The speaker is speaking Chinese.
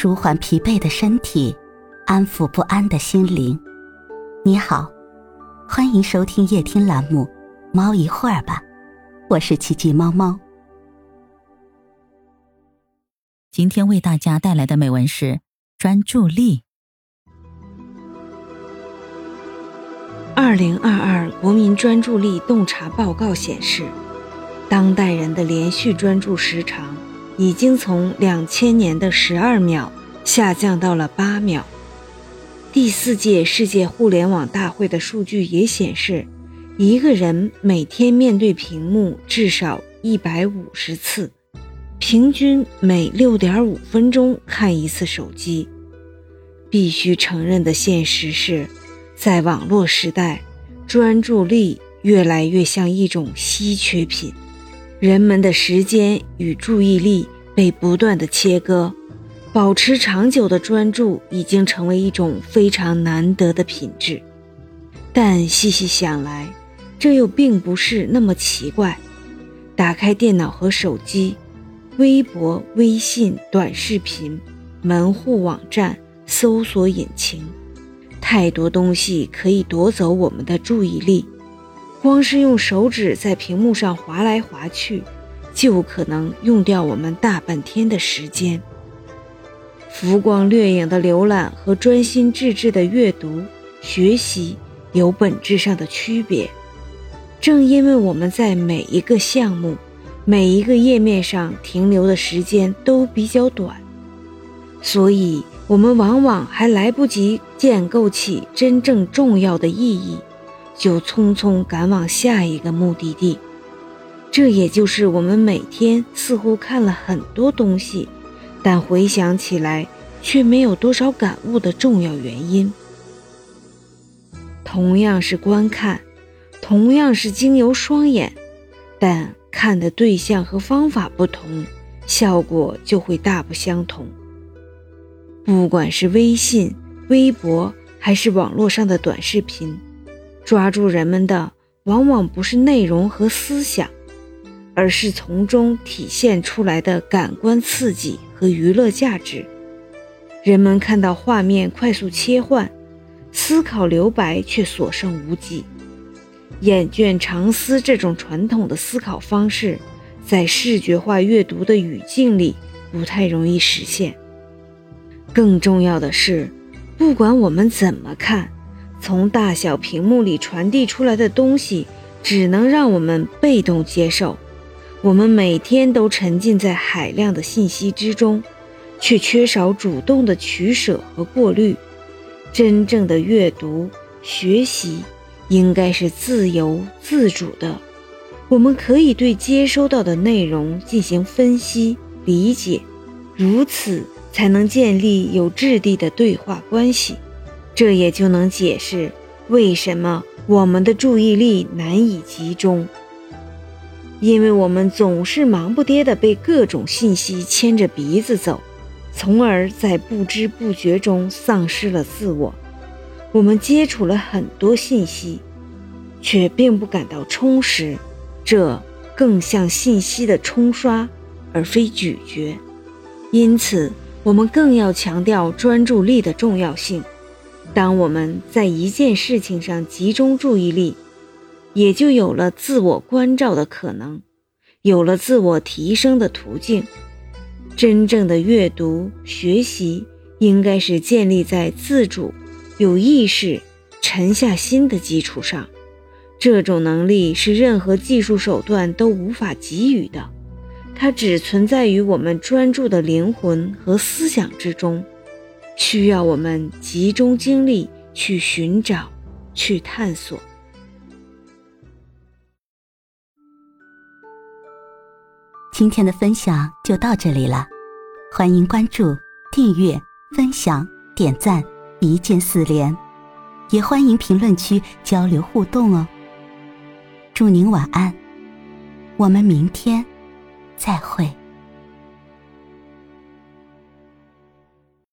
舒缓疲惫的身体，安抚不安的心灵。你好，欢迎收听夜听栏目《猫一会儿吧》，我是奇迹猫猫。今天为大家带来的美文是专注力。二零二二国民专注力洞察报告显示，当代人的连续专注时长已经从两千年的十二秒下降到了八秒。第四届世界互联网大会的数据也显示，一个人每天面对屏幕至少一百五十次，平均每六点五分钟看一次手机。必须承认的现实是。在网络时代，专注力越来越像一种稀缺品，人们的时间与注意力被不断的切割，保持长久的专注已经成为一种非常难得的品质。但细细想来，这又并不是那么奇怪。打开电脑和手机，微博、微信、短视频、门户网站、搜索引擎。太多东西可以夺走我们的注意力，光是用手指在屏幕上划来划去，就可能用掉我们大半天的时间。浮光掠影的浏览和专心致志的阅读、学习有本质上的区别。正因为我们在每一个项目、每一个页面上停留的时间都比较短，所以。我们往往还来不及建构起真正重要的意义，就匆匆赶往下一个目的地。这也就是我们每天似乎看了很多东西，但回想起来却没有多少感悟的重要原因。同样是观看，同样是经由双眼，但看的对象和方法不同，效果就会大不相同。不管是微信、微博，还是网络上的短视频，抓住人们的往往不是内容和思想，而是从中体现出来的感官刺激和娱乐价值。人们看到画面快速切换，思考留白却所剩无几。眼倦长思这种传统的思考方式，在视觉化阅读的语境里不太容易实现。更重要的是，不管我们怎么看，从大小屏幕里传递出来的东西，只能让我们被动接受。我们每天都沉浸在海量的信息之中，却缺少主动的取舍和过滤。真正的阅读学习，应该是自由自主的。我们可以对接收到的内容进行分析理解，如此。才能建立有质地的对话关系，这也就能解释为什么我们的注意力难以集中。因为我们总是忙不迭地被各种信息牵着鼻子走，从而在不知不觉中丧失了自我。我们接触了很多信息，却并不感到充实，这更像信息的冲刷，而非咀嚼。因此。我们更要强调专注力的重要性。当我们在一件事情上集中注意力，也就有了自我关照的可能，有了自我提升的途径。真正的阅读学习，应该是建立在自主、有意识、沉下心的基础上。这种能力是任何技术手段都无法给予的。它只存在于我们专注的灵魂和思想之中，需要我们集中精力去寻找、去探索。今天的分享就到这里了，欢迎关注、订阅、分享、点赞，一键四连，也欢迎评论区交流互动哦。祝您晚安，我们明天。再会。